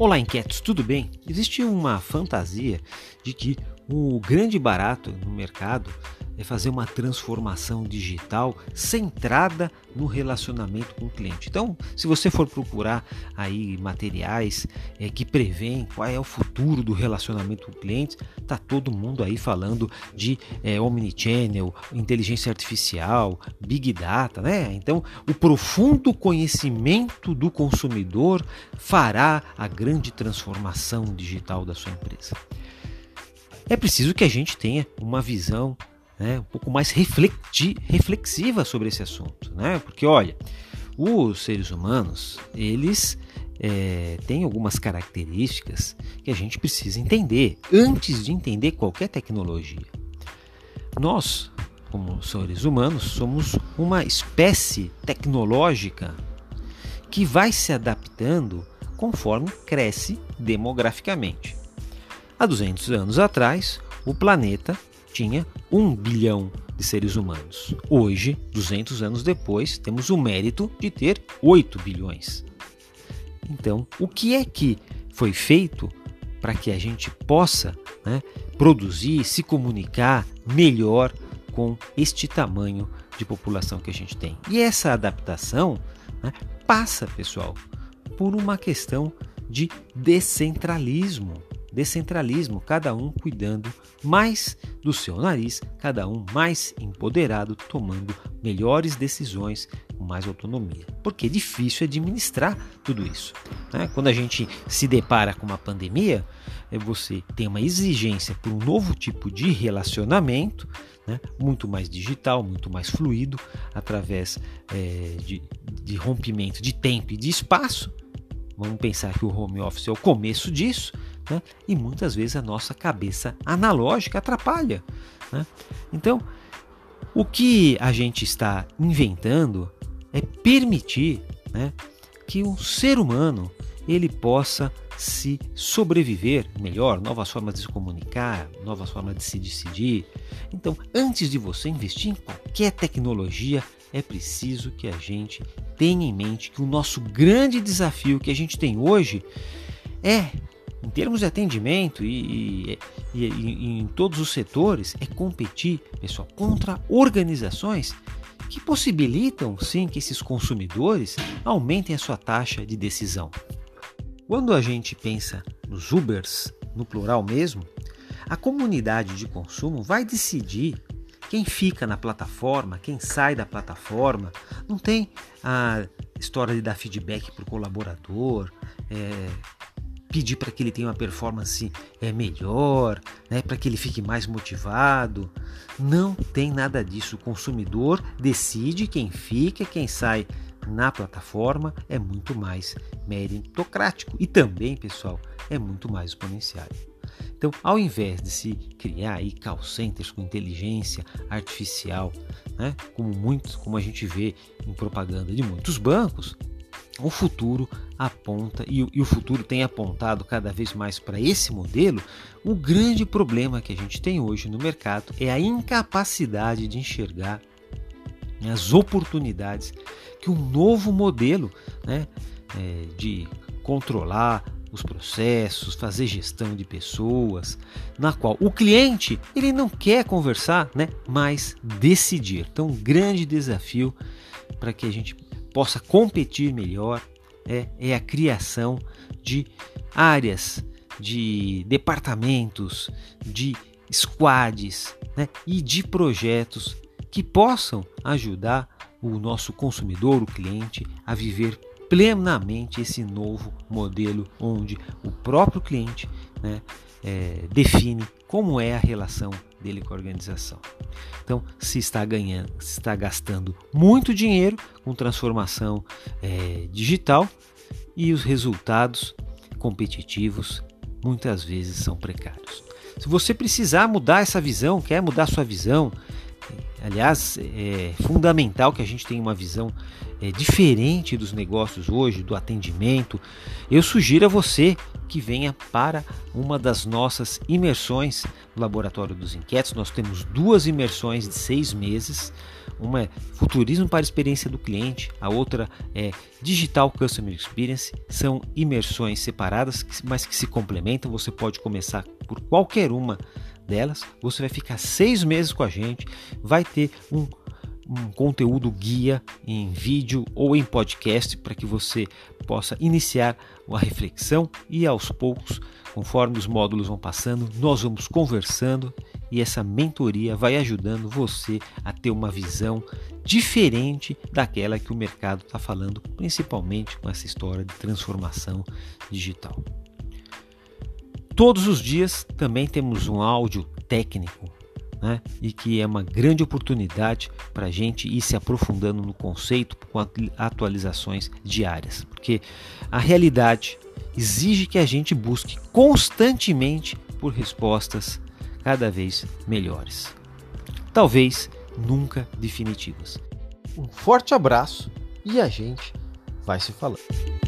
Olá, inquietos, tudo bem? Existe uma fantasia de que o grande barato no mercado é fazer uma transformação digital centrada no relacionamento com o cliente. Então, se você for procurar aí materiais é, que prevêem qual é o futuro do relacionamento com o cliente, tá todo mundo aí falando de é, omnichannel, inteligência artificial, big data, né? Então, o profundo conhecimento do consumidor fará a grande transformação digital da sua empresa. É preciso que a gente tenha uma visão né, um pouco mais reflexi reflexiva sobre esse assunto, né? Porque olha, os seres humanos eles é, têm algumas características que a gente precisa entender antes de entender qualquer tecnologia. Nós, como seres humanos, somos uma espécie tecnológica que vai se adaptando conforme cresce demograficamente. Há 200 anos atrás, o planeta tinha 1 bilhão de seres humanos. Hoje, 200 anos depois, temos o mérito de ter 8 bilhões. Então, o que é que foi feito para que a gente possa né, produzir, se comunicar melhor com este tamanho de população que a gente tem? E essa adaptação né, passa, pessoal, por uma questão de descentralismo descentralismo, cada um cuidando mais do seu nariz, cada um mais empoderado, tomando melhores decisões com mais autonomia. Porque é difícil administrar tudo isso. Né? Quando a gente se depara com uma pandemia, é você tem uma exigência por um novo tipo de relacionamento, né? muito mais digital, muito mais fluido, através é, de, de rompimento de tempo e de espaço. Vamos pensar que o home office é o começo disso né? e muitas vezes a nossa cabeça analógica atrapalha. Né? Então, o que a gente está inventando é permitir né, que o ser humano ele possa se sobreviver melhor, novas formas de se comunicar, novas formas de se decidir. Então, antes de você investir em qualquer tecnologia, é preciso que a gente tenha em mente que o nosso grande desafio que a gente tem hoje é em termos de atendimento e, e, e, em todos os setores, é competir, pessoal, contra organizações que possibilitam sim que esses consumidores aumentem a sua taxa de decisão. Quando a gente pensa nos Ubers, no plural mesmo, a comunidade de consumo vai decidir quem fica na plataforma, quem sai da plataforma. Não tem a história de dar feedback para o colaborador, é, pedir para que ele tenha uma performance é, melhor, né, para que ele fique mais motivado. Não tem nada disso. O consumidor decide quem fica, quem sai na plataforma é muito mais meritocrático e também, pessoal, é muito mais exponencial. Então, ao invés de se criar aí call centers com inteligência artificial, né, como muitos, como a gente vê em propaganda de muitos bancos, o futuro aponta e, e, o futuro tem apontado cada vez mais para esse modelo. O grande problema que a gente tem hoje no mercado é a incapacidade de enxergar as oportunidades que um novo modelo né, é, de controlar os processos, fazer gestão de pessoas, na qual o cliente ele não quer conversar, né, mas decidir. Então, um grande desafio para que a gente possa competir melhor é, é a criação de áreas, de departamentos, de squads né, e de projetos que possam ajudar o nosso consumidor, o cliente, a viver plenamente esse novo modelo onde o próprio cliente né, é, define como é a relação dele com a organização. Então, se está ganhando, se está gastando muito dinheiro com transformação é, digital e os resultados competitivos muitas vezes são precários. Se você precisar mudar essa visão, quer mudar sua visão, aliás, é fundamental que a gente tenha uma visão é, diferente dos negócios hoje, do atendimento. Eu sugiro a você que venha para uma das nossas imersões no Laboratório dos Inquietos. Nós temos duas imersões de seis meses. Uma é Futurismo para a Experiência do Cliente, a outra é Digital Customer Experience. São imersões separadas, mas que se complementam. Você pode começar por qualquer uma delas. Você vai ficar seis meses com a gente, vai ter um um conteúdo guia em vídeo ou em podcast para que você possa iniciar a reflexão e aos poucos, conforme os módulos vão passando, nós vamos conversando e essa mentoria vai ajudando você a ter uma visão diferente daquela que o mercado está falando, principalmente com essa história de transformação digital. Todos os dias também temos um áudio técnico né? e que é uma grande oportunidade para a gente ir se aprofundando no conceito com atualizações diárias, porque a realidade exige que a gente busque constantemente por respostas cada vez melhores. Talvez nunca definitivas. Um forte abraço e a gente vai se falando.